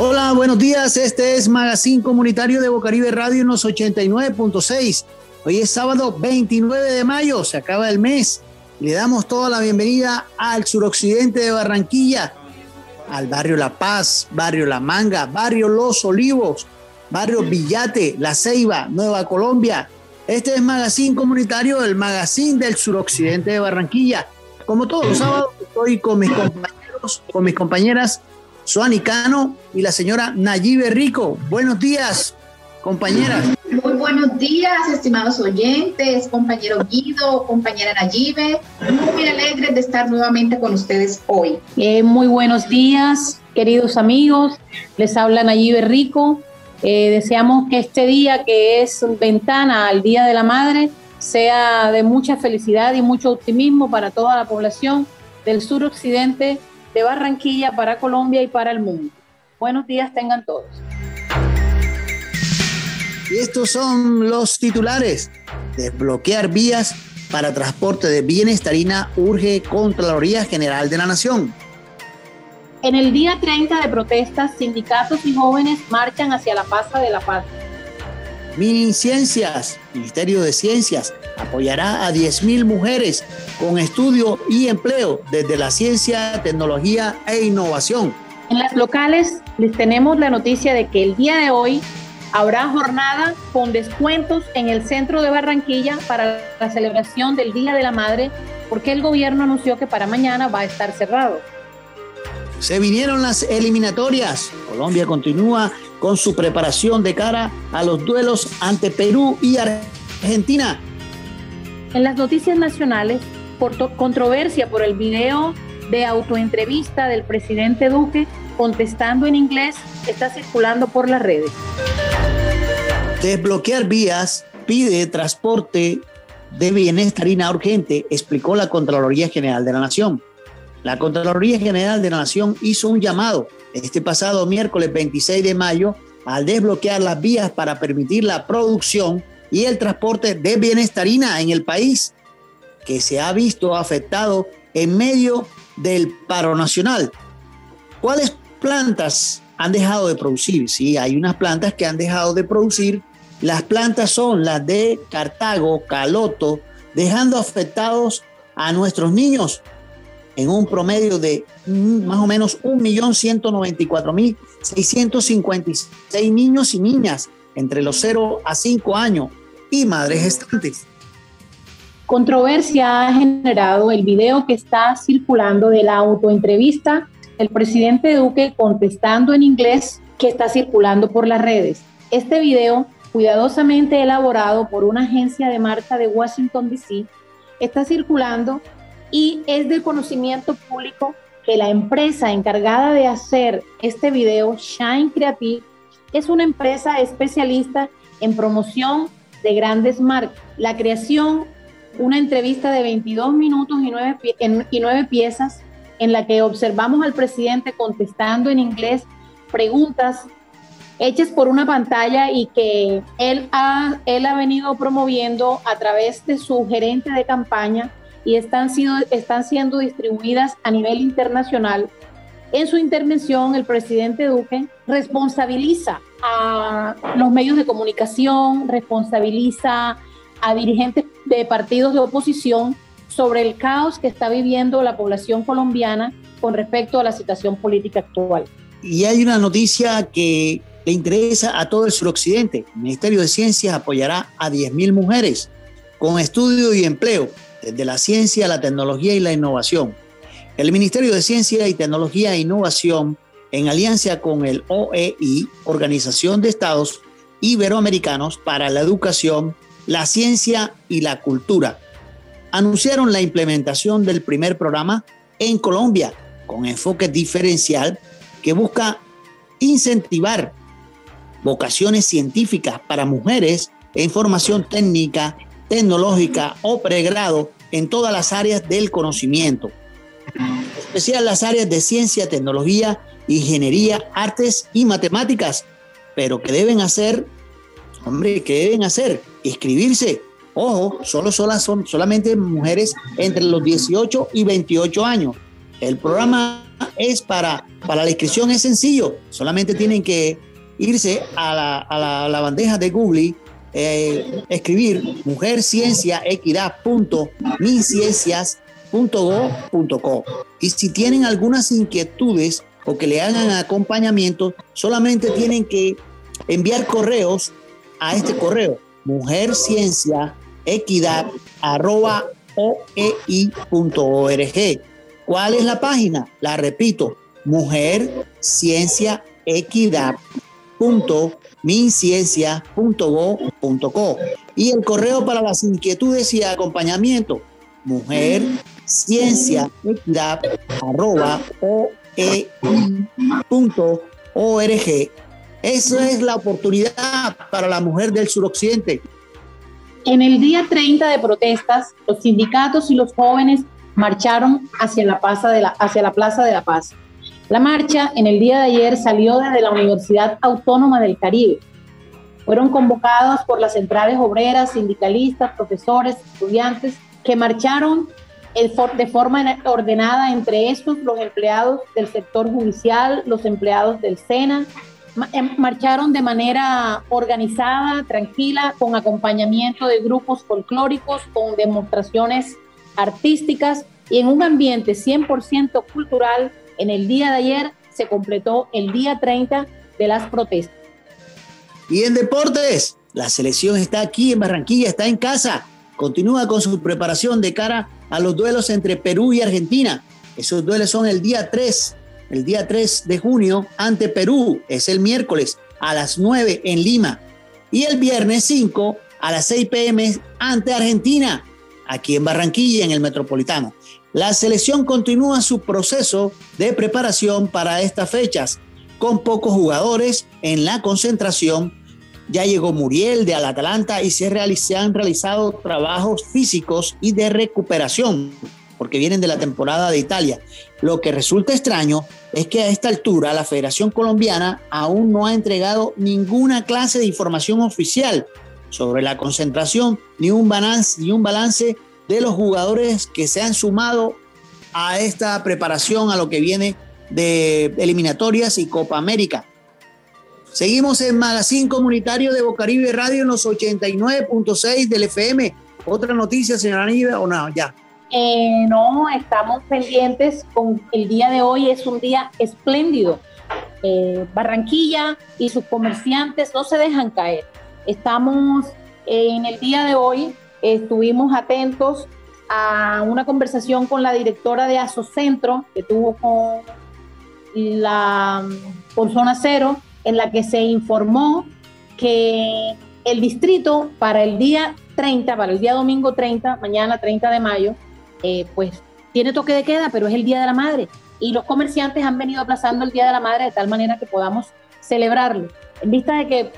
Hola, buenos días. Este es Magazine Comunitario de Bocaribe Radio en los 89.6. Hoy es sábado 29 de mayo, se acaba el mes. Le damos toda la bienvenida al suroccidente de Barranquilla, al barrio La Paz, barrio La Manga, barrio Los Olivos, barrio Villate, La Ceiba, Nueva Colombia. Este es Magazine Comunitario, el magazine del suroccidente de Barranquilla. Como todos los sábados, estoy con mis compañeros, con mis compañeras Suani Cano y la señora Nayibe Rico. Buenos días, compañeras. Muy buenos días, estimados oyentes, compañero Guido, compañera Nayibe. Muy alegres de estar nuevamente con ustedes hoy. Eh, muy buenos días, queridos amigos. Les habla Nayibe Rico. Eh, deseamos que este día, que es ventana al Día de la Madre, sea de mucha felicidad y mucho optimismo para toda la población del suroccidente de Barranquilla para Colombia y para el mundo. Buenos días tengan todos. Y estos son los titulares. Desbloquear vías para transporte de bienestarina urge Contraloría General de la Nación. En el día 30 de protestas, sindicatos y jóvenes marchan hacia la Plaza de la Paz. Miniciencias, Ministerio de Ciencias, apoyará a 10.000 mujeres con estudio y empleo desde la ciencia, tecnología e innovación. En las locales les tenemos la noticia de que el día de hoy habrá jornada con descuentos en el centro de Barranquilla para la celebración del Día de la Madre, porque el gobierno anunció que para mañana va a estar cerrado. Se vinieron las eliminatorias. Colombia continúa con su preparación de cara a los duelos ante Perú y Argentina. En las noticias nacionales, por controversia por el video de autoentrevista del presidente Duque contestando en inglés está circulando por las redes. Desbloquear vías pide transporte de bienestarina urgente, explicó la Contraloría General de la Nación. La Contraloría General de la Nación hizo un llamado este pasado miércoles 26 de mayo al desbloquear las vías para permitir la producción y el transporte de bienestarina en el país, que se ha visto afectado en medio del paro nacional. ¿Cuáles plantas han dejado de producir? Sí, hay unas plantas que han dejado de producir. Las plantas son las de Cartago, Caloto, dejando afectados a nuestros niños en un promedio de más o menos 1.194.656 niños y niñas entre los 0 a 5 años y madres gestantes. Controversia ha generado el video que está circulando de la autoentrevista del presidente Duque contestando en inglés que está circulando por las redes. Este video, cuidadosamente elaborado por una agencia de marca de Washington, D.C., está circulando y es de conocimiento público que la empresa encargada de hacer este video, Shine Creative, es una empresa especialista en promoción de grandes marcas. La creación, una entrevista de 22 minutos y 9, y 9 piezas en la que observamos al presidente contestando en inglés preguntas hechas por una pantalla y que él ha, él ha venido promoviendo a través de su gerente de campaña y están, sido, están siendo distribuidas a nivel internacional. En su intervención, el presidente Duque responsabiliza a los medios de comunicación, responsabiliza a dirigentes de partidos de oposición sobre el caos que está viviendo la población colombiana con respecto a la situación política actual. Y hay una noticia que le interesa a todo el suroccidente. El Ministerio de Ciencias apoyará a 10.000 mujeres con estudio y empleo desde la ciencia, la tecnología y la innovación. El Ministerio de Ciencia y Tecnología e Innovación, en alianza con el OEI, Organización de Estados Iberoamericanos para la Educación, la Ciencia y la Cultura, anunciaron la implementación del primer programa en Colombia con enfoque diferencial que busca incentivar vocaciones científicas para mujeres en formación técnica tecnológica o pregrado en todas las áreas del conocimiento, especial las áreas de ciencia, tecnología, ingeniería, artes y matemáticas, pero que deben hacer, hombre, que deben hacer, inscribirse. Ojo, solo, son solamente mujeres entre los 18 y 28 años. El programa es para, para la inscripción, es sencillo. Solamente tienen que irse a la, a la, bandeja de Google, eh, escribir mujer ciencia equidad punto Y si tienen algunas inquietudes o que le hagan acompañamiento, solamente tienen que enviar correos a este correo, mujer ciencia equidad arroba oei.org. ¿Cuál es la página? La repito, mujer equidad y el correo para las inquietudes y acompañamiento mujer ciencia equidad arroba oei.org eso es la oportunidad para la mujer del suroccidente. En el día 30 de protestas, los sindicatos y los jóvenes marcharon hacia la, de la, hacia la Plaza de la Paz. La marcha en el día de ayer salió desde la Universidad Autónoma del Caribe. Fueron convocados por las centrales obreras, sindicalistas, profesores, estudiantes, que marcharon de forma ordenada, entre estos los empleados del sector judicial, los empleados del SENA, Em, marcharon de manera organizada, tranquila, con acompañamiento de grupos folclóricos, con demostraciones artísticas y en un ambiente 100% cultural. En el día de ayer se completó el día 30 de las protestas. Y en deportes, la selección está aquí en Barranquilla, está en casa. Continúa con su preparación de cara a los duelos entre Perú y Argentina. Esos duelos son el día 3 el día 3 de junio ante Perú, es el miércoles a las 9 en Lima, y el viernes 5 a las 6 pm ante Argentina, aquí en Barranquilla, en el Metropolitano. La selección continúa su proceso de preparación para estas fechas, con pocos jugadores en la concentración. Ya llegó Muriel de Atalanta y se, se han realizado trabajos físicos y de recuperación porque vienen de la temporada de Italia. Lo que resulta extraño es que a esta altura la Federación Colombiana aún no ha entregado ninguna clase de información oficial sobre la concentración ni un balance, ni un balance de los jugadores que se han sumado a esta preparación a lo que viene de eliminatorias y Copa América. Seguimos en Magazine Comunitario de Bocaribe Radio en los 89.6 del FM. Otra noticia, señora Niva, o no, ya. Eh, no, estamos pendientes con el día de hoy, es un día espléndido. Eh, Barranquilla y sus comerciantes no se dejan caer. Estamos en el día de hoy, estuvimos atentos a una conversación con la directora de Asocentro que tuvo con la con Zona Cero, en la que se informó que el distrito para el día 30, para el día domingo 30, mañana 30 de mayo, eh, pues tiene toque de queda, pero es el Día de la Madre. Y los comerciantes han venido aplazando el Día de la Madre de tal manera que podamos celebrarlo. En vista de que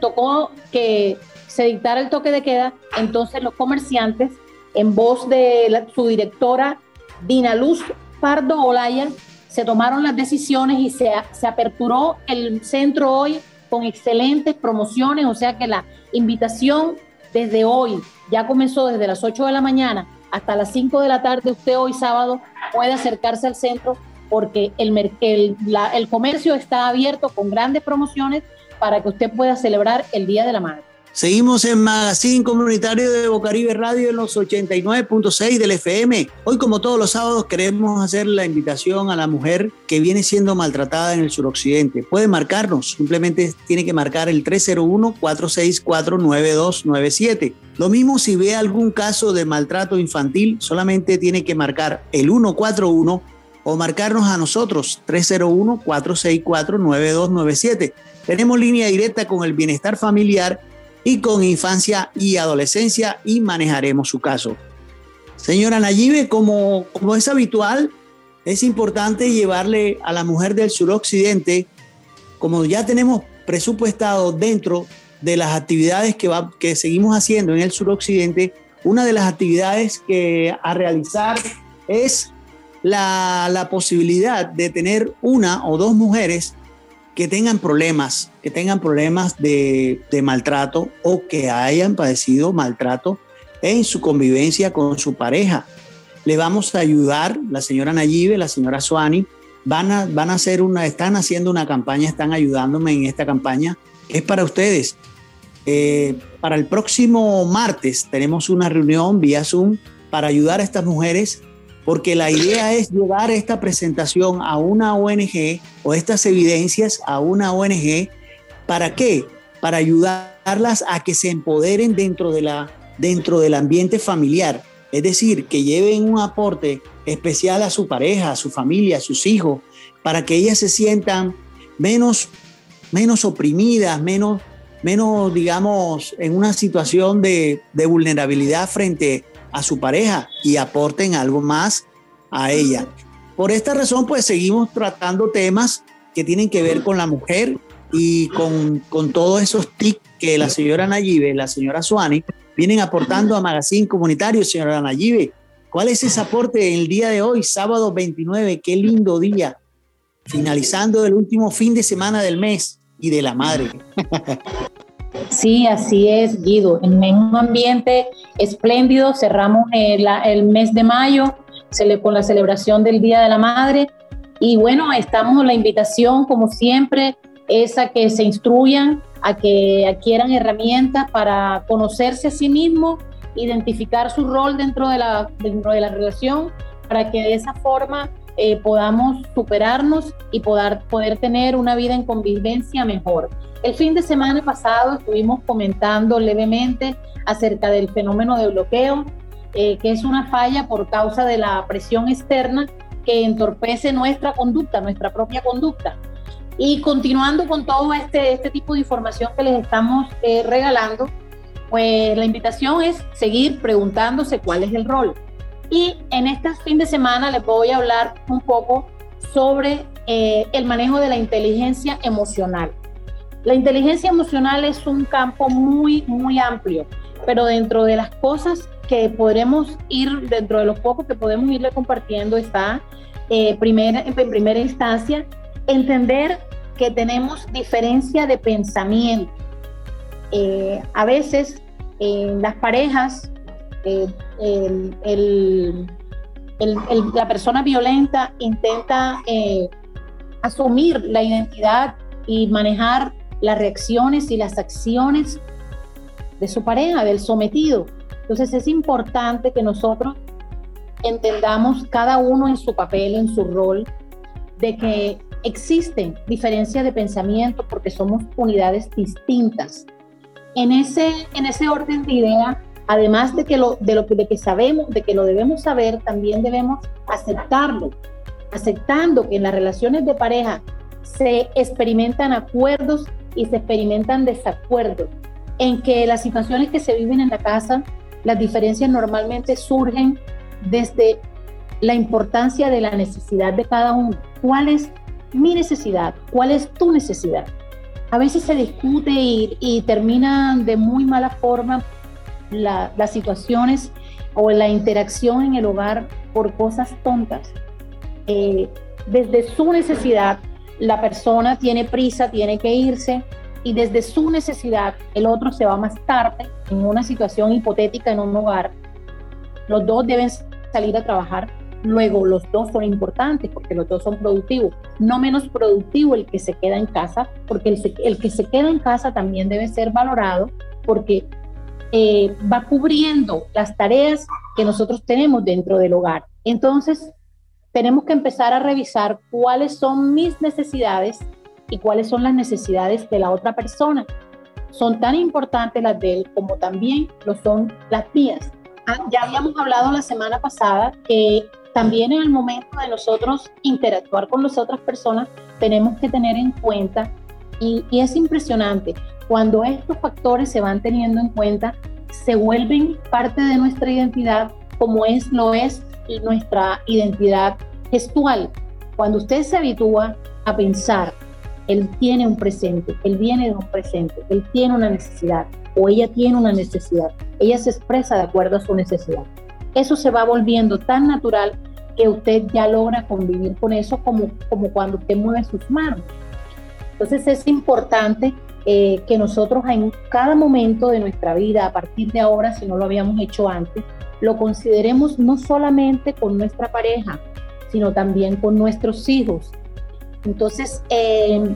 tocó que se dictara el toque de queda, entonces los comerciantes, en voz de su directora Dina Luz Pardo Olaya, se tomaron las decisiones y se, se aperturó el centro hoy con excelentes promociones, o sea que la invitación desde hoy ya comenzó desde las 8 de la mañana hasta las 5 de la tarde, usted hoy sábado puede acercarse al centro porque el, el, el comercio está abierto con grandes promociones para que usted pueda celebrar el Día de la Madre. Seguimos en Magazine Comunitario de Bocaribe Radio en los 89.6 del FM. Hoy, como todos los sábados, queremos hacer la invitación a la mujer que viene siendo maltratada en el suroccidente. Puede marcarnos, simplemente tiene que marcar el 301-464-9297. Lo mismo si ve algún caso de maltrato infantil, solamente tiene que marcar el 141 o marcarnos a nosotros 301-464-9297. Tenemos línea directa con el bienestar familiar y con infancia y adolescencia y manejaremos su caso. Señora Nayibe, como, como es habitual, es importante llevarle a la mujer del suroccidente, como ya tenemos presupuestado dentro de las actividades que, va, que seguimos haciendo en el suroccidente, una de las actividades que a realizar es la, la posibilidad de tener una o dos mujeres que tengan problemas, que tengan problemas de, maltrato o que hayan padecido maltrato en su convivencia con su pareja. Le vamos a ayudar, la señora Nayibe, la señora Suani, van a, van a hacer una, están haciendo una campaña, están ayudándome en esta campaña. Es para ustedes. Eh, para el próximo martes tenemos una reunión vía Zoom para ayudar a estas mujeres, porque la idea es llevar esta presentación a una ONG o estas evidencias a una ONG. ¿Para qué? Para ayudarlas a que se empoderen dentro, de la, dentro del ambiente familiar. Es decir, que lleven un aporte especial a su pareja, a su familia, a sus hijos, para que ellas se sientan menos, menos oprimidas, menos, menos, digamos, en una situación de, de vulnerabilidad frente a su pareja y aporten algo más a ella. Por esta razón, pues seguimos tratando temas que tienen que ver con la mujer y con, con todos esos tics que la señora Nayibe, la señora Suani, vienen aportando a Magazine Comunitario, señora Nayibe. ¿Cuál es ese aporte el día de hoy, sábado 29? Qué lindo día. Finalizando el último fin de semana del mes y de la madre. Sí, así es, Guido. En un ambiente espléndido, cerramos el, el mes de mayo con la celebración del Día de la Madre. Y bueno, estamos, la invitación, como siempre, es a que se instruyan, a que adquieran herramientas para conocerse a sí mismos, identificar su rol dentro de la, dentro de la relación, para que de esa forma eh, podamos superarnos y poder, poder tener una vida en convivencia mejor. El fin de semana pasado estuvimos comentando levemente acerca del fenómeno de bloqueo, eh, que es una falla por causa de la presión externa que entorpece nuestra conducta, nuestra propia conducta. Y continuando con todo este, este tipo de información que les estamos eh, regalando, pues la invitación es seguir preguntándose cuál es el rol. Y en este fin de semana les voy a hablar un poco sobre eh, el manejo de la inteligencia emocional. La inteligencia emocional es un campo muy, muy amplio, pero dentro de las cosas que podremos ir, dentro de los pocos que podemos irle compartiendo está, eh, primera, en primera instancia, entender que tenemos diferencia de pensamiento. Eh, a veces en las parejas, eh, la persona violenta intenta asumir la identidad y manejar las reacciones y las acciones de su pareja, del sometido. Entonces es importante que nosotros entendamos cada uno en su papel, en su rol, de que existen diferencias de pensamiento porque somos unidades distintas. En ese, en ese orden de idea, además de que, lo, de lo de que sabemos, de que lo debemos saber, también debemos aceptarlo, aceptando que en las relaciones de pareja se experimentan acuerdos y se experimentan desacuerdos, en que las situaciones que se viven en la casa, las diferencias normalmente surgen desde la importancia de la necesidad de cada uno. ¿Cuál es mi necesidad, cuál es tu necesidad. A veces se discute y, y terminan de muy mala forma las situaciones o la interacción en el hogar por cosas tontas. Eh, desde su necesidad, la persona tiene prisa, tiene que irse y desde su necesidad el otro se va más tarde en una situación hipotética en un hogar. Los dos deben salir a trabajar Luego, los dos son importantes porque los dos son productivos. No menos productivo el que se queda en casa, porque el, que se queda en casa también debe ser valorado porque eh, va cubriendo las tareas que nosotros tenemos dentro del hogar. Entonces, tenemos que empezar a revisar cuáles son mis necesidades y cuáles son las necesidades de la otra persona. Son tan importantes las de él como también lo son las mías. Ah, ya habíamos hablado la semana pasada que también en el momento de nosotros interactuar con las otras personas, tenemos que tener en cuenta, y, es impresionante, cuando estos factores se van teniendo en cuenta, se vuelven parte de nuestra identidad como es, lo es nuestra identidad gestual. Cuando usted se habitúa a pensar, él tiene un presente, él viene de un presente, él tiene una necesidad o ella tiene una necesidad, ella se expresa de acuerdo a su necesidad eso se va volviendo tan natural que usted ya logra convivir con eso como, como cuando usted mueve sus manos. Entonces es importante eh, que nosotros en cada momento de nuestra vida, a partir de ahora, si no lo habíamos hecho antes, lo consideremos no solamente con nuestra pareja, sino también con nuestros hijos. Entonces, eh,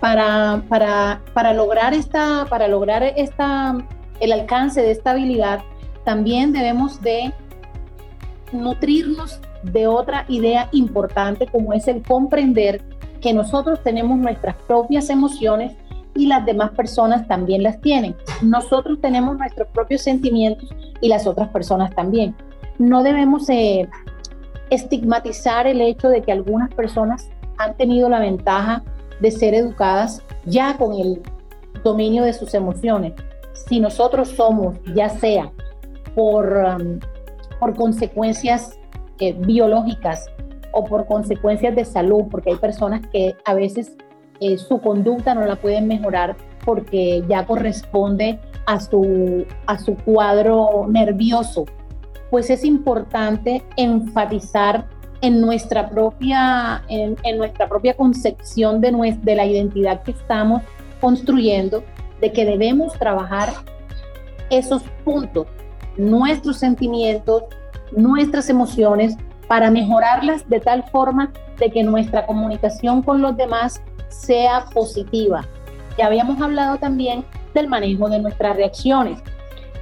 para, para, para, lograr, esta, para lograr esta, el alcance de esta habilidad, también debemos de nutrirnos de otra idea importante como es el comprender que nosotros tenemos nuestras propias emociones y las demás personas también las tienen. Nosotros tenemos nuestros propios sentimientos y las otras personas también. No debemos eh, estigmatizar el hecho de que algunas personas han tenido la ventaja de ser educadas ya con el dominio de sus emociones. Si nosotros somos, ya sea por, um, por consecuencias eh, biológicas o por consecuencias de salud, porque hay personas que a veces eh, su conducta no la pueden mejorar porque ya corresponde a su, a su cuadro nervioso, pues es importante enfatizar en nuestra propia, en, nuestra propia concepción de, de la identidad que estamos construyendo, de que debemos trabajar esos puntos, nuestros sentimientos, nuestras emociones, para mejorarlas de tal forma de que nuestra comunicación con los demás sea positiva. Ya habíamos hablado también del manejo de nuestras reacciones.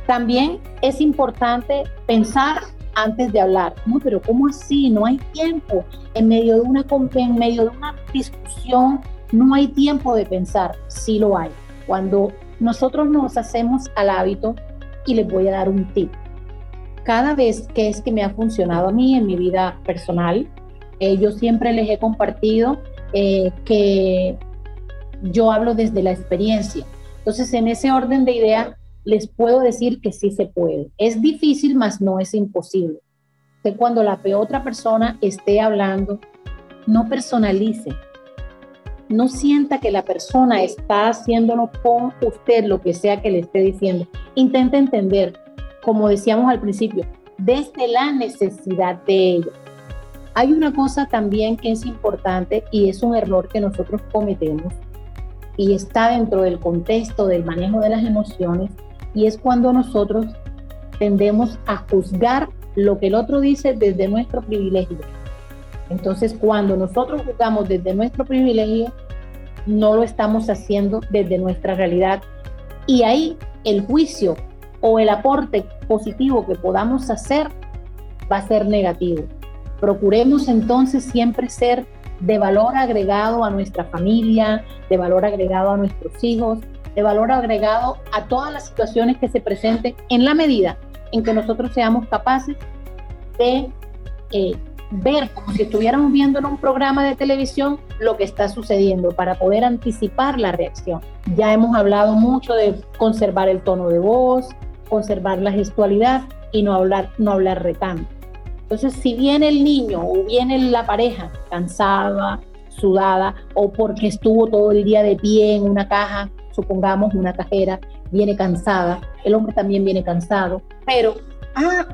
También es importante pensar antes de hablar. No, pero ¿cómo así? No hay tiempo. En medio de una, en medio de una discusión no hay tiempo de pensar. Sí lo hay. Cuando nosotros nos hacemos al hábito, y les voy a dar un tip. Cada vez que es que me ha funcionado a mí en mi vida personal, eh, yo siempre les he compartido eh, que yo hablo desde la experiencia. Entonces, en ese orden de idea, les puedo decir que sí se puede. Es difícil, mas no es imposible. Que cuando la otra persona esté hablando, no personalice. No sienta que la persona está haciéndolo con usted, lo que sea que le esté diciendo. Intente entender, como decíamos al principio, desde la necesidad de ella. Hay una cosa también que es importante y es un error que nosotros cometemos y está dentro del contexto del manejo de las emociones y es cuando nosotros tendemos a juzgar lo que el otro dice desde nuestro privilegio. Entonces, cuando nosotros juzgamos desde nuestro privilegio, no lo estamos haciendo desde nuestra realidad. Y ahí el juicio o el aporte positivo que podamos hacer va a ser negativo. Procuremos entonces siempre ser de valor agregado a nuestra familia, de valor agregado a nuestros hijos, de valor agregado a todas las situaciones que se presenten en la medida en que nosotros seamos capaces de eh, ver como si estuviéramos viendo en un programa de televisión lo que está sucediendo para poder anticipar la reacción. Ya hemos hablado mucho de conservar el tono de voz, conservar la gestualidad y no hablar, no hablar retando. Entonces, si viene el niño o viene la pareja cansada, sudada o porque estuvo todo el día de pie en una caja supongamos una cajera viene cansada, el hombre también viene cansado, pero ah,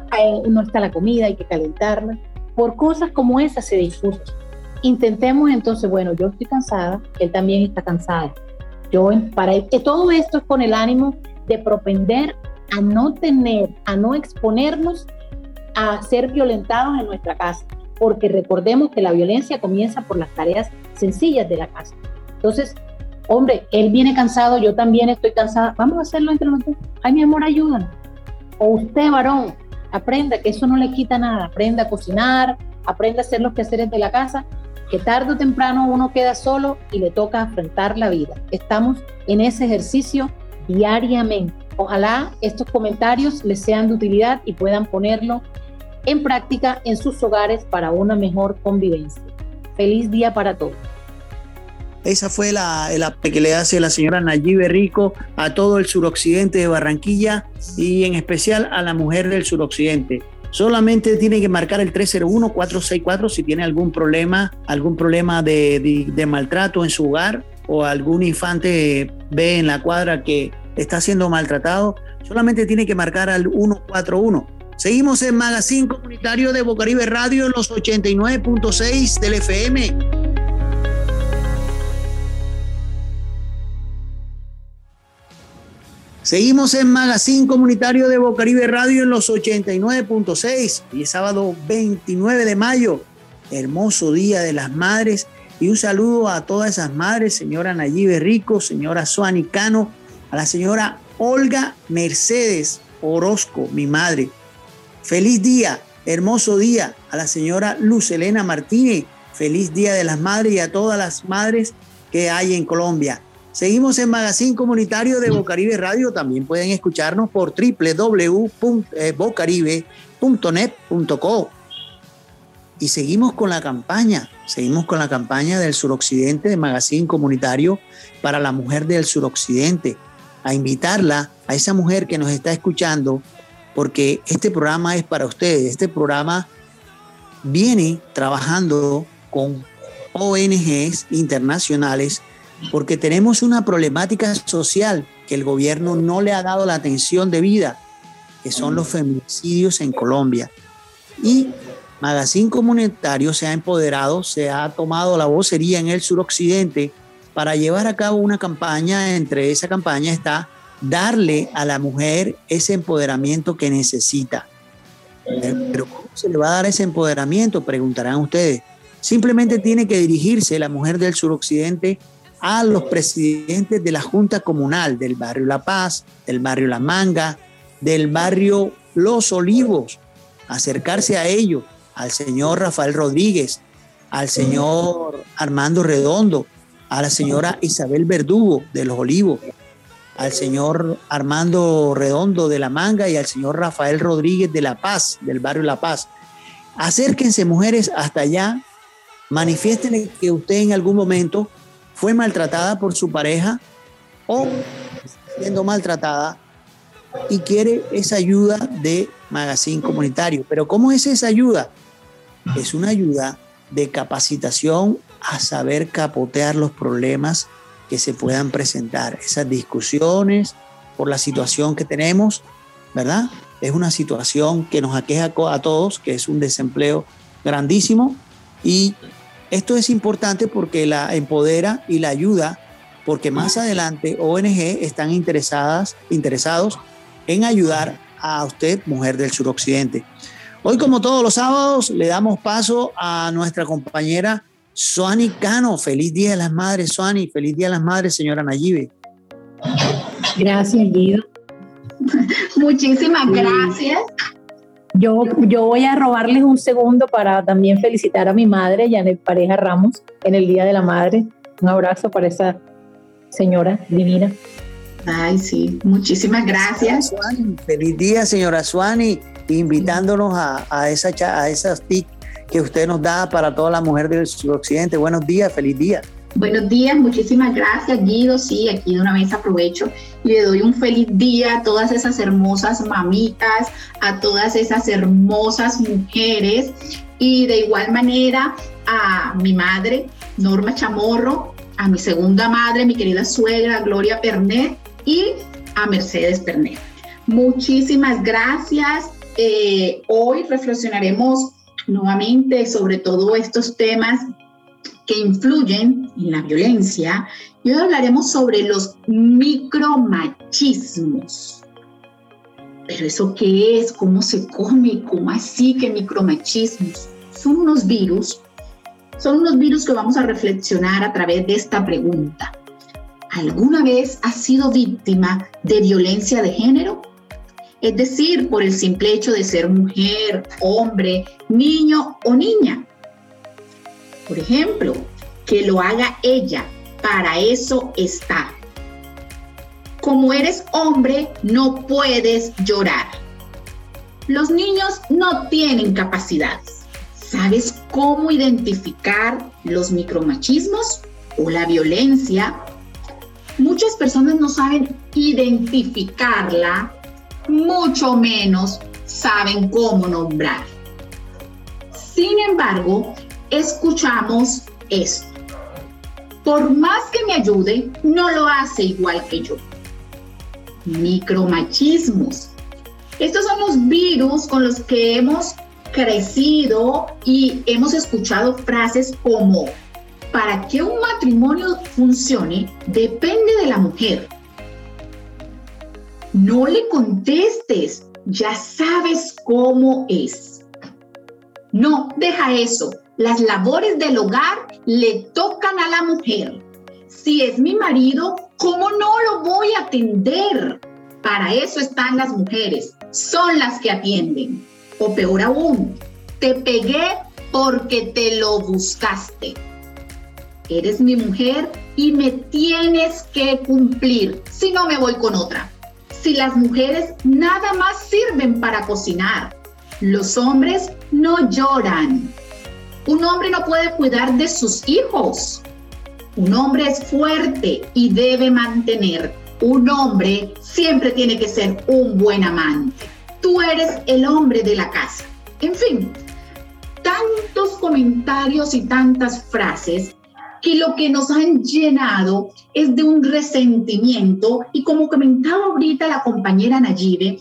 no está la comida, hay que calentarla. Por cosas como esas se discute. Intentemos entonces, bueno, yo estoy cansada, él también está cansado. Yo, para todo esto es con el ánimo de propender a no tener, a no exponernos a ser violentados en nuestra casa, porque recordemos que la violencia comienza por las tareas sencillas de la casa. Entonces, hombre, él viene cansado, yo también estoy cansada, vamos a hacerlo entre nosotros. Ay, mi amor, ayúdanos. O usted, varón, aprenda que eso no le quita nada, aprenda a cocinar, aprenda a hacer los quehaceres de la casa, que tarde o temprano uno queda solo y le toca afrontar la vida. Estamos en ese ejercicio diariamente. Ojalá estos comentarios les sean de utilidad y puedan ponerlo en práctica en sus hogares para una mejor convivencia. Feliz día para todos. Esa fue la, la que le hace la señora Nayibe Rico a todo el suroccidente de Barranquilla y en especial a la mujer del suroccidente. Solamente tiene que marcar el 301-464 si tiene algún problema, algún problema de, de, maltrato en su hogar o algún infante ve en la cuadra que está siendo maltratado. Solamente tiene que marcar al 141. Seguimos en Magazine Comunitario de Bocaribe Radio en los 89.6 del FM. Seguimos en Magazine Comunitario de Bocaribe Radio en los 89.6 y es sábado 29 de mayo. hermoso Día de las Madres y un saludo a todas esas madres, señora Nayibe Rico, señora Suani Cano, a la señora Olga Mercedes Orozco, mi madre. Feliz día, hermoso día a la señora Luz Elena Martínez. Feliz Día de las Madres y a todas las madres que hay en Colombia. Seguimos en Magazine Comunitario de Bocaribe Radio. También pueden escucharnos por www.bocaribe.net.co. Y seguimos con la campaña, seguimos con la campaña del suroccidente de Magazine Comunitario para la mujer del suroccidente. A invitarla a esa mujer que nos está escuchando, porque este programa es para ustedes. Este programa viene trabajando con ONGs internacionales porque tenemos una problemática social que el gobierno no le ha dado la atención debida, que son los feminicidios en Colombia. Y Magazine Comunitario se ha empoderado, se ha tomado la vocería en el suroccidente para llevar a cabo una campaña. Entre esa campaña está darle a la mujer ese empoderamiento que necesita. Pero ¿cómo se le va a dar ese empoderamiento? Preguntarán ustedes. Simplemente tiene que dirigirse la mujer del suroccidente a los presidentes de la Junta Comunal del barrio La Paz, del barrio La Manga, del barrio Los Olivos, acercarse a ellos al señor Rafael Rodríguez, al señor Armando Redondo, a la señora Isabel Verdugo de Los Olivos, al señor Armando Redondo de La Manga y al señor Rafael Rodríguez de La Paz, del barrio La Paz. Acérquense mujeres hasta allá, manifiesten que usted en algún momento fue maltratada por su pareja o siendo maltratada y quiere esa ayuda de magazine comunitario. Pero ¿cómo es esa ayuda? es una ayuda de capacitación a saber capotear los problemas que se puedan presentar, esas discusiones por la situación que tenemos, ¿verdad? Es una situación que nos aqueja a todos, que es un desempleo grandísimo y esto es importante porque la empodera y la ayuda, porque más adelante ONG están interesadas, interesados en ayudar a usted, mujer del suroccidente. Hoy, como todos los sábados, le damos paso a nuestra compañera Suani Cano. Feliz Día de las Madres, Suani. Feliz Día de las Madres, señora Nayibe. Gracias, Guido. Muchísimas gracias. Yo, yo voy a robarles un segundo para también felicitar a mi madre, Janet Pareja Ramos, en el Día de la Madre. Un abrazo para esa señora divina. Ay, sí, muchísimas gracias. Feliz día, señora Suani invitándonos a, a, esa, a esas TIC que usted nos da para toda la mujer del suroccidente. Buenos días, feliz día. Buenos días, muchísimas gracias Guido. Sí, aquí de una vez aprovecho y le doy un feliz día a todas esas hermosas mamitas, a todas esas hermosas mujeres y de igual manera a mi madre, Norma Chamorro, a mi segunda madre, mi querida suegra, Gloria Pernet y a Mercedes Pernet. Muchísimas gracias eh, hoy reflexionaremos nuevamente sobre todos estos temas que influyen en la violencia y hoy hablaremos sobre los micromachismos. Pero eso qué es, cómo se come, cómo así que micromachismos son unos virus, son unos virus que vamos a reflexionar a través de esta pregunta. ¿Alguna vez has sido víctima de violencia de género? Es decir, por el simple hecho de ser mujer, hombre, niño o niña. Por ejemplo, que lo haga ella, para eso está. Como eres hombre, no puedes llorar. Los niños no tienen capacidades. ¿Sabes cómo identificar los micromachismos o la violencia? Muchas personas no saben identificarla mucho menos saben cómo nombrar. Sin embargo, escuchamos esto. Por más que me ayude, no lo hace igual que yo. Micromachismos. Estos son los virus con los que hemos crecido y hemos escuchado frases como, para que un matrimonio funcione, depende de la mujer no le contestes, ya sabes cómo es. No, deja eso. las labores del hogar le tocan a la mujer. Si es mi marido, ¿cómo no lo voy a atender? Para eso están las mujeres, son las que atienden. O peor aún, te pegué porque te lo buscaste. Eres mi mujer y me tienes que cumplir, si no me voy con otra. Si las mujeres nada más sirven para cocinar, los hombres no lloran. Un hombre no puede cuidar de sus hijos. Un hombre es fuerte y debe mantener. Un hombre siempre tiene que ser un buen amante. Tú eres el hombre de la casa. En fin, tantos comentarios y tantas frases que lo que nos han llenado es de un resentimiento y como comentaba ahorita la compañera Nayibe,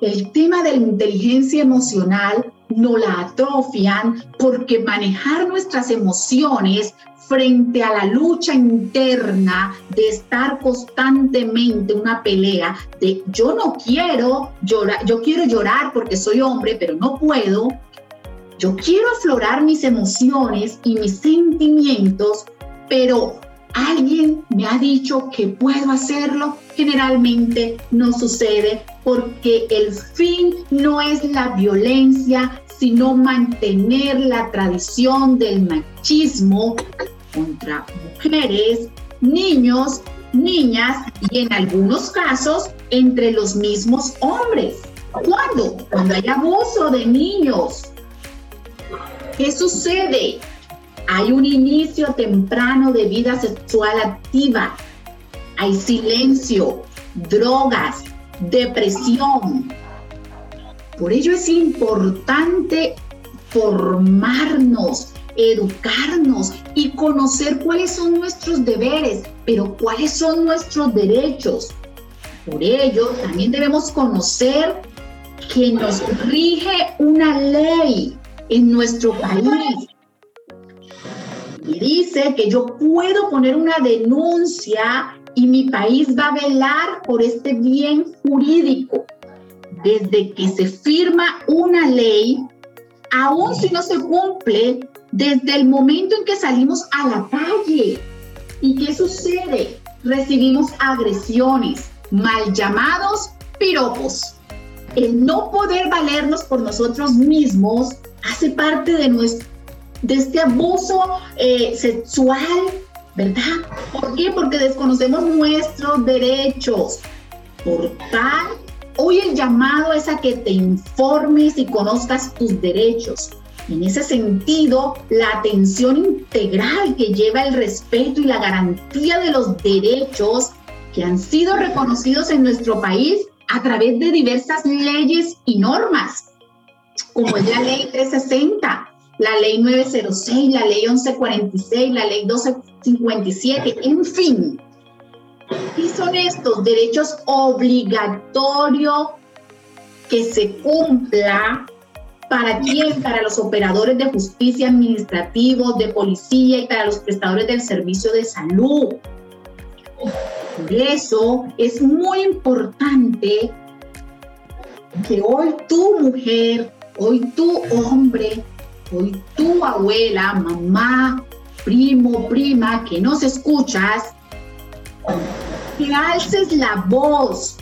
el tema de la inteligencia emocional no la atrofian porque manejar nuestras emociones frente a la lucha interna de estar constantemente una pelea de yo no quiero llorar, yo quiero llorar porque soy hombre, pero no puedo. Yo quiero aflorar mis emociones y mis sentimientos, pero alguien me ha dicho que puedo hacerlo, generalmente no sucede porque el fin no es la violencia, sino mantener la tradición del machismo contra mujeres, niños, niñas y en algunos casos entre los mismos hombres. ¿Cuándo? Cuando hay abuso de niños. ¿Qué sucede? Hay un inicio temprano de vida sexual activa. Hay silencio, drogas, depresión. Por ello es importante formarnos, educarnos y conocer cuáles son nuestros deberes, pero cuáles son nuestros derechos. Por ello, también debemos conocer que nos rige una ley en nuestro país. Y dice que yo puedo poner una denuncia y mi país va a velar por este bien jurídico. Desde que se firma una ley, aun si no se cumple, desde el momento en que salimos a la calle. ¿Y qué sucede? Recibimos agresiones, mal llamados piropos. El no poder valernos por nosotros mismos hace parte de, nuestro, de este abuso eh, sexual, ¿verdad? ¿Por qué? Porque desconocemos nuestros derechos. Por tal, hoy el llamado es a que te informes y conozcas tus derechos. En ese sentido, la atención integral que lleva el respeto y la garantía de los derechos que han sido reconocidos en nuestro país a través de diversas leyes y normas, como es la ley 360, la ley 906, la ley 1146, la ley 1257, en fin. Y son estos derechos obligatorios que se cumpla ¿Para quién? Para los operadores de justicia administrativos, de policía y para los prestadores del servicio de salud. Por eso es muy importante que hoy tu mujer, hoy tu hombre, hoy tu abuela, mamá, primo, prima, que nos escuchas, que alces la voz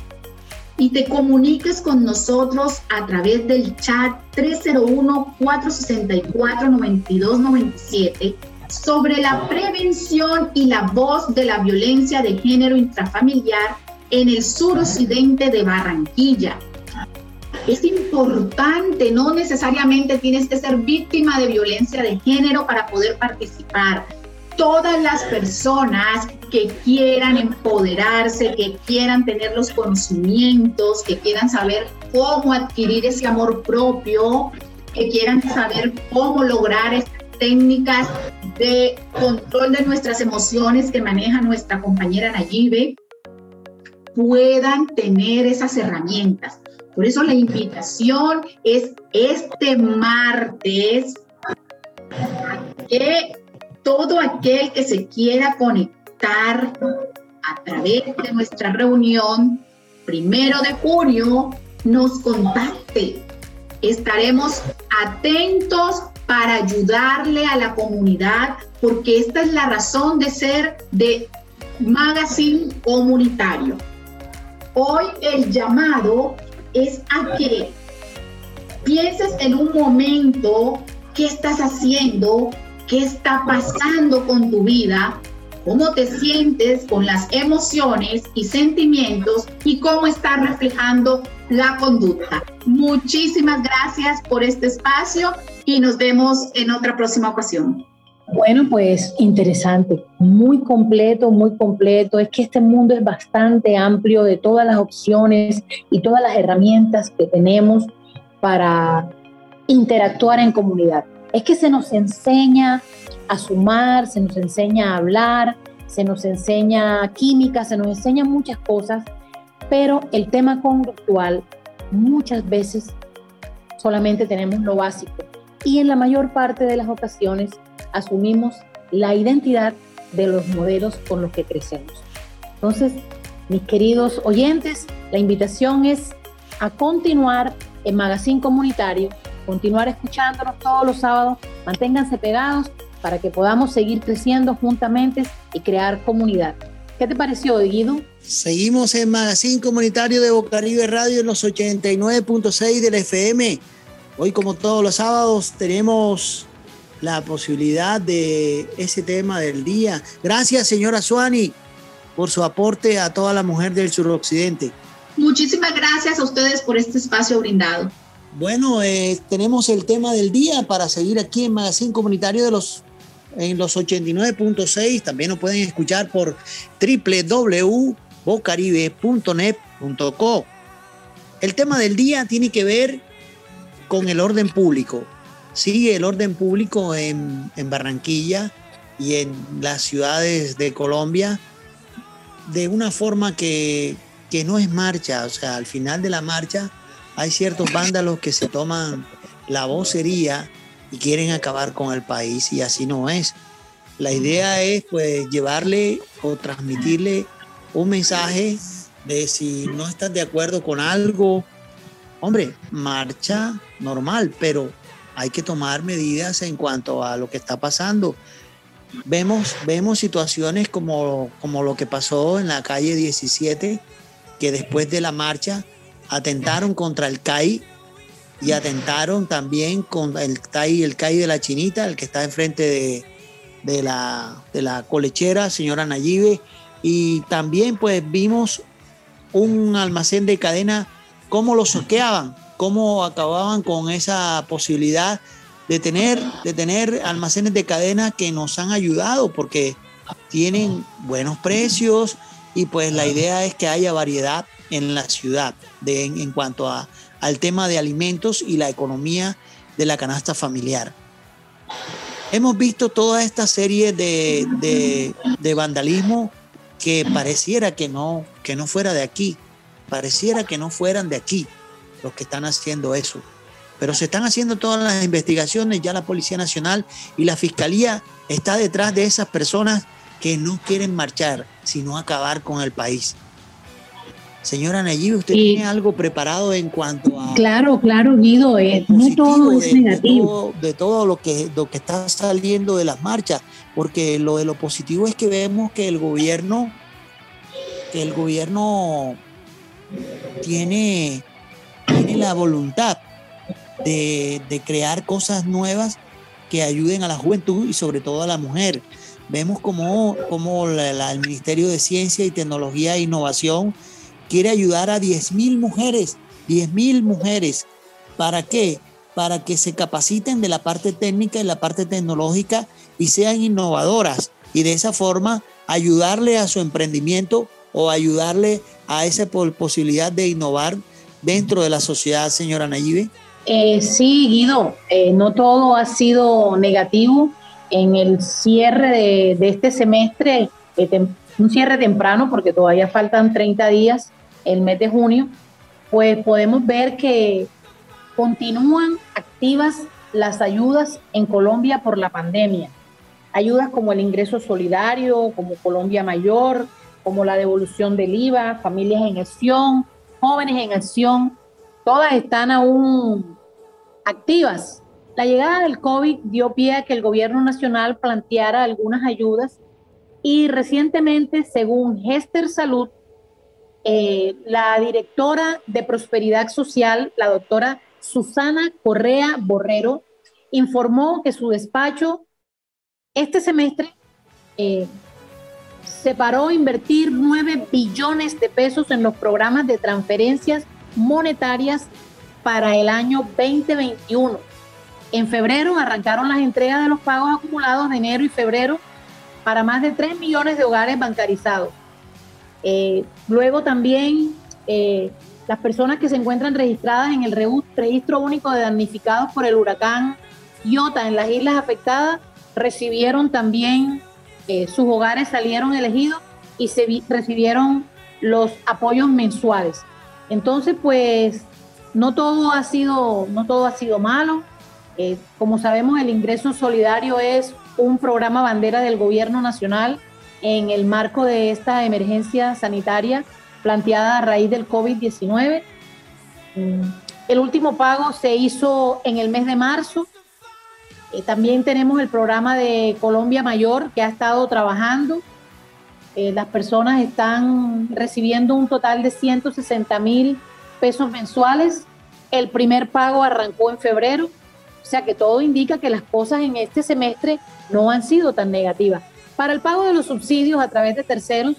y te comuniques con nosotros a través del chat 301-464-9297 sobre la prevención y la voz de la violencia de género intrafamiliar en el suroccidente de Barranquilla. Es importante, no necesariamente tienes que ser víctima de violencia de género para poder participar todas las personas que quieran empoderarse, que quieran tener los conocimientos, que quieran saber cómo adquirir ese amor propio, que quieran saber cómo lograr estas técnicas de control de nuestras emociones que maneja nuestra compañera Nayibe, puedan tener esas herramientas. Por eso la invitación es este martes que todo aquel que se quiera conectar a través de nuestra reunión primero de junio nos contacte. Estaremos atentos para ayudarle a la comunidad, porque esta es la razón de ser de Magazine Comunitario. Hoy el llamado es a que pienses en un momento qué estás haciendo, qué está pasando con tu vida, cómo te sientes con las emociones y sentimientos y cómo está reflejando la conducta. Muchísimas gracias por este espacio y nos vemos en otra próxima ocasión. Bueno, pues interesante, muy completo, muy completo. Es que este mundo es bastante amplio de todas las opciones y todas las herramientas que tenemos para interactuar en comunidad. Es que se nos enseña a sumar, se nos enseña a hablar, se nos enseña química, se nos enseña muchas cosas, pero el tema conductual muchas veces solamente tenemos lo básico y en la mayor parte de las ocasiones asumimos la identidad de los modelos con los que crecemos. Entonces, mis queridos oyentes, la invitación es a continuar en Magazine Comunitario, continuar escuchándonos todos los sábados, manténganse pegados para que podamos seguir creciendo juntamente y crear comunidad. ¿Qué te pareció, Guido? Seguimos en Magazine Comunitario de Bocaribe Radio en los 89.6 del FM. Hoy, como todos los sábados, tenemos la posibilidad de ese tema del día. Gracias, señora Suani, por su aporte a toda la mujer del suroccidente. Muchísimas gracias a ustedes por este espacio brindado. Bueno, eh, tenemos el tema del día para seguir aquí en Magazine Comunitario de los en los 89.6. También nos pueden escuchar por www.bocaribe.net.co. El tema del día tiene que ver con el orden público. Sí, el orden público en, en Barranquilla y en las ciudades de Colombia de una forma que, que no es marcha. O sea, al final de la marcha hay ciertos vándalos que se toman la vocería y quieren acabar con el país y así no es. La idea es pues llevarle o transmitirle un mensaje de si no estás de acuerdo con algo, hombre, marcha normal, pero hay que tomar medidas en cuanto a lo que está pasando. Vemos, vemos situaciones como, como lo que pasó en la calle 17, que después de la marcha atentaron contra el CAI y atentaron también con el CAI, el CAI de la Chinita, el que está enfrente de, de, la, de la colechera, señora Nayibe, y también pues vimos un almacén de cadena, cómo lo soqueaban, cómo acababan con esa posibilidad de tener, de tener almacenes de cadena que nos han ayudado porque tienen buenos precios y pues la idea es que haya variedad en la ciudad de, en, cuanto a, al tema de alimentos y la economía de la canasta familiar. Hemos visto toda esta serie de, de, de vandalismo que pareciera que no, que no fuera de aquí, pareciera que no fueran de aquí los que están haciendo eso. Pero se están haciendo todas las investigaciones, ya la Policía Nacional y la Fiscalía está detrás de esas personas que no quieren marchar, sino acabar con el país. Señora Nayib, ¿usted tiene algo preparado en cuanto a... Claro, claro, Guido, eh, no todo es negativo. De todo, lo, que, lo que está saliendo de las marchas, porque lo de lo positivo es que vemos que el gobierno, que el gobierno tiene tiene la voluntad de, crear cosas nuevas que ayuden a la juventud y sobre todo a la mujer. Vemos como, como el Ministerio de Ciencia y Tecnología e Innovación quiere ayudar a 10.000 mujeres, 10.000 mujeres. ¿Para qué? Para que se capaciten de la parte técnica y la parte tecnológica y sean innovadoras y de esa forma ayudarle a su emprendimiento o ayudarle a esa posibilidad de innovar dentro de la sociedad, señora Nayibe? Eh, sí, Guido, eh, no todo ha sido negativo. En el cierre de, este semestre, eh, un cierre temprano, porque todavía faltan 30 días, el mes de junio, pues podemos ver que continúan activas las ayudas en Colombia por la pandemia. Ayudas como el ingreso solidario, como Colombia Mayor, como la devolución del IVA, familias en acción, jóvenes en acción, todas están aún activas. La llegada del COVID dio pie a que el gobierno nacional planteara algunas ayudas y recientemente, según Hester Salud, eh, la directora de Prosperidad Social, la doctora Susana Correa Borrero, informó que su despacho este semestre eh, separó invertir 9 billones de pesos en los programas de transferencias monetarias para el año 2021. En febrero arrancaron las entregas de los pagos acumulados de enero y febrero para más de 3 millones de hogares bancarizados. Eh, luego también eh, las personas que se encuentran registradas en el registro único de damnificados por el huracán Iota en las islas afectadas recibieron también, eh, sus hogares salieron elegidos y se recibieron los apoyos mensuales. Entonces, pues, no todo ha sido, no todo ha sido malo. Eh, como sabemos, el ingreso solidario es un programa bandera del gobierno nacional en el marco de esta emergencia sanitaria planteada a raíz del COVID-19. Mm, el último pago se hizo en el mes de marzo eh, también tenemos el programa de Colombia Mayor que ha estado trabajando. Eh, las personas están recibiendo un total de 160 mil pesos mensuales. El primer pago arrancó en febrero, o sea que todo indica que las cosas en este semestre no han sido tan negativas. Para el pago de los subsidios a través de terceros,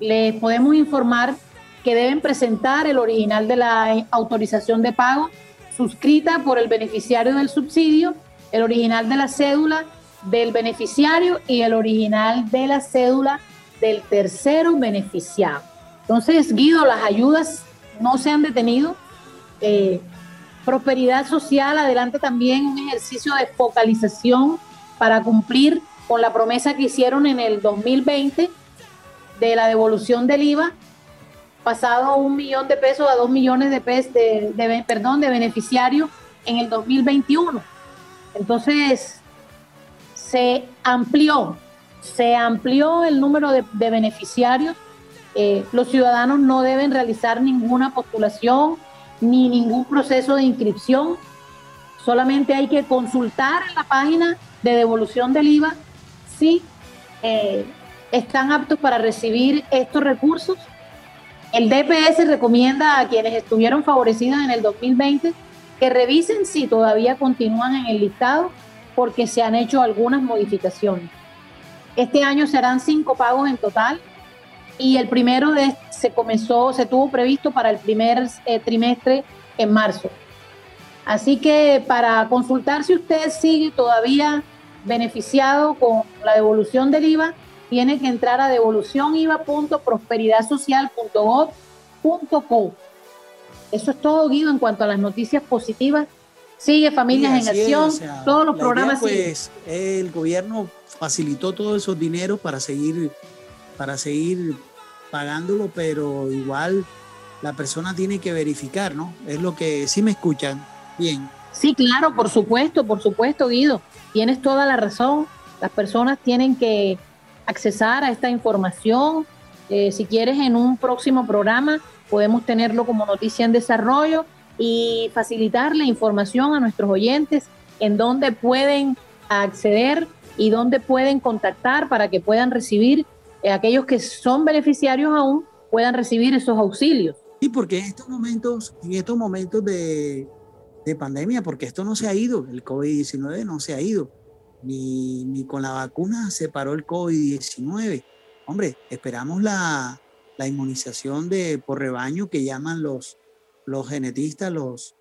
les podemos informar que deben presentar el original de la autorización de pago suscrita por el beneficiario del subsidio el original de la cédula del beneficiario y el original de la cédula del tercero beneficiado. Entonces, Guido, las ayudas no se han detenido. Eh, prosperidad social, adelante también un ejercicio de focalización para cumplir con la promesa que hicieron en el 2020 de la devolución del IVA, pasado un millón de pesos a dos millones de pesos de, perdón, de beneficiarios en el 2021 entonces, se amplió, se amplió el número de, beneficiarios. Eh, los ciudadanos no deben realizar ninguna postulación ni ningún proceso de inscripción. Solamente hay que consultar en la página de devolución del IVA si eh, están aptos para recibir estos recursos. El DPS recomienda a quienes estuvieron favorecidos en el 2020 que revisen si todavía continúan en el listado porque se han hecho algunas modificaciones. Este año serán cinco pagos en total y el primero se comenzó, se tuvo previsto para el primer eh, trimestre en marzo. Así que para consultar si usted sigue todavía beneficiado con la devolución del IVA, tiene que entrar a devolucioniva.prosperidadsocial.gov.co eso es todo, Guido, en cuanto a las noticias positivas. Sigue Familias en Acción, todos los programas. pues el gobierno facilitó todos esos dineros para seguir, para seguir pagándolo, pero igual la persona tiene que verificar, ¿no? Es lo que sí me escuchan. Bien. Sí, claro, por supuesto, por supuesto, Guido. Tienes toda la razón. Las personas tienen que accesar a esta información. Eh, si quieres, en un próximo programa podemos tenerlo como noticia en desarrollo y facilitar la información a nuestros oyentes en dónde pueden acceder y dónde pueden contactar para que puedan recibir, eh, aquellos que son beneficiarios aún, puedan recibir esos auxilios. Sí, porque en estos momentos, en estos momentos de, de pandemia, porque esto no se ha ido, el COVID-19 no se ha ido, ni, ni con la vacuna se paró el COVID-19. Hombre, esperamos la, la inmunización de, por rebaño que llaman los, los genetistas, los,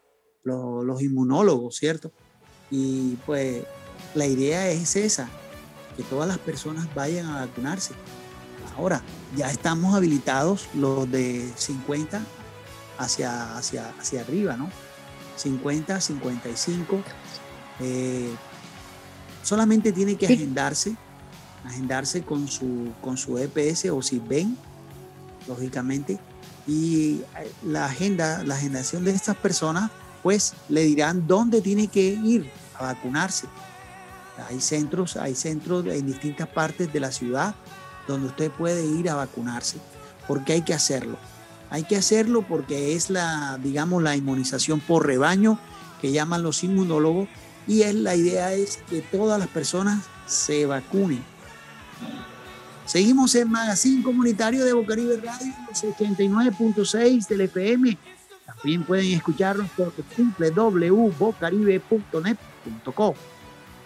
los, inmunólogos, ¿cierto? Y pues la idea es esa, que todas las personas vayan a vacunarse. Ahora, ya estamos habilitados los de 50 hacia, hacia, hacia arriba, ¿no? 50, 55. Eh, solamente tiene que agendarse, agendarse con su, con su EPS o si ven lógicamente, y eh, la agenda, la agendación de estas personas, pues le dirán dónde tiene que ir a vacunarse. Hay centros, hay centros en distintas partes de la ciudad donde usted puede ir a vacunarse, porque hay que hacerlo. Hay que hacerlo porque es la, digamos, la inmunización por rebaño que llaman los inmunólogos y es, la idea es que todas las personas se vacunen. Seguimos en Magazine Comunitario de Bocaribe Radio, 89.6 del FM. También pueden escucharnos por www.bocaribe.net.co.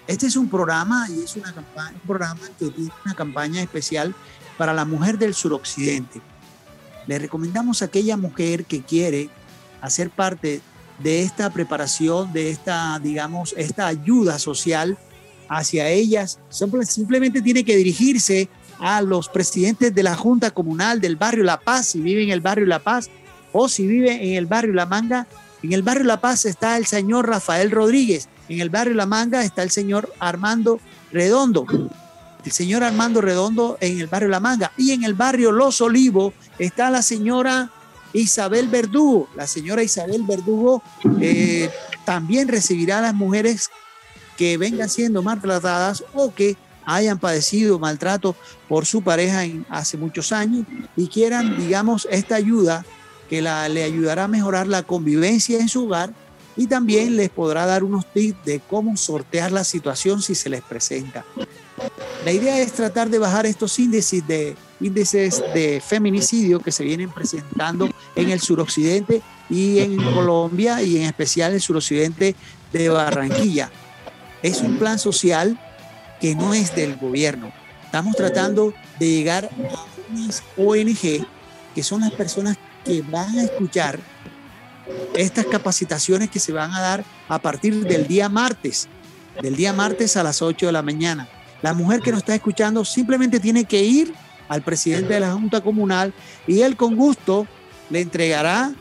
Este es un programa y es una campaña, un programa que tiene una campaña especial para la mujer del suroccidente. Le recomendamos a aquella mujer que quiere hacer parte de esta preparación, de esta, digamos, esta ayuda social hacia ellas. Simplemente tiene que dirigirse a los presidentes de la Junta Comunal del barrio La Paz, si vive en el barrio La Paz, o si vive en el barrio La Manga. En el barrio La Paz está el señor Rafael Rodríguez, en el barrio La Manga está el señor Armando Redondo, el señor Armando Redondo en el barrio La Manga, y en el barrio Los Olivos está la señora Isabel Verdugo. La señora Isabel Verdugo eh, también recibirá a las mujeres que vengan siendo maltratadas o que hayan padecido maltrato por su pareja hace muchos años y quieran, digamos, esta ayuda que la, le ayudará a mejorar la convivencia en su hogar y también les podrá dar unos tips de cómo sortear la situación si se les presenta. La idea es tratar de bajar estos índices de, índices de feminicidio que se vienen presentando en el suroccidente y en Colombia y en especial el suroccidente de Barranquilla. Es un plan social que no es del gobierno. Estamos tratando de llegar a unas ONG que son las personas que van a escuchar estas capacitaciones que se van a dar a partir del día martes, del día martes a las 8 de la mañana. La mujer que nos está escuchando simplemente tiene que ir al presidente de la Junta Comunal y él con gusto le entregará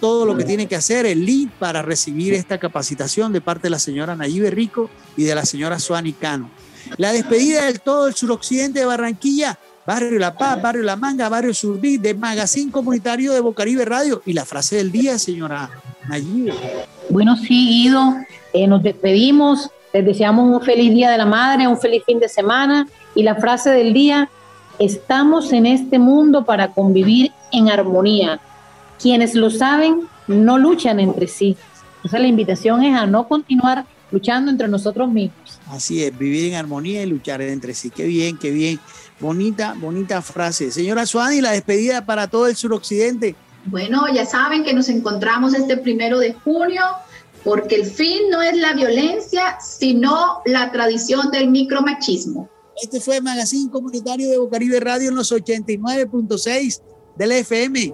todo lo que tiene que hacer, el link para recibir esta capacitación de parte de la señora Nayibe Rico y de la señora Suani Cano. La despedida del todo el suroccidente de Barranquilla, Barrio La Paz, Barrio La Manga, Barrio Surbí, de Magazine Comunitario de Bocaribe Radio. Y la frase del día, señora Nayibe. Bueno, sí, Guido, eh, nos despedimos, les deseamos un feliz día de la madre, un feliz fin de semana. Y la frase del día, estamos en este mundo para convivir en armonía. Quienes lo saben no luchan entre sí. O sea, la invitación es a no continuar luchando entre nosotros mismos. Así es, vivir en armonía y luchar entre sí. Qué bien, qué bien. Bonita, bonita frase. Señora Suani, la despedida para todo el suroccidente. Bueno, ya saben que nos encontramos este primero de junio porque el fin no es la violencia, sino la tradición del micromachismo. Este fue el Magazine Comunitario de Bocaribe Radio en los 89.6 del FM.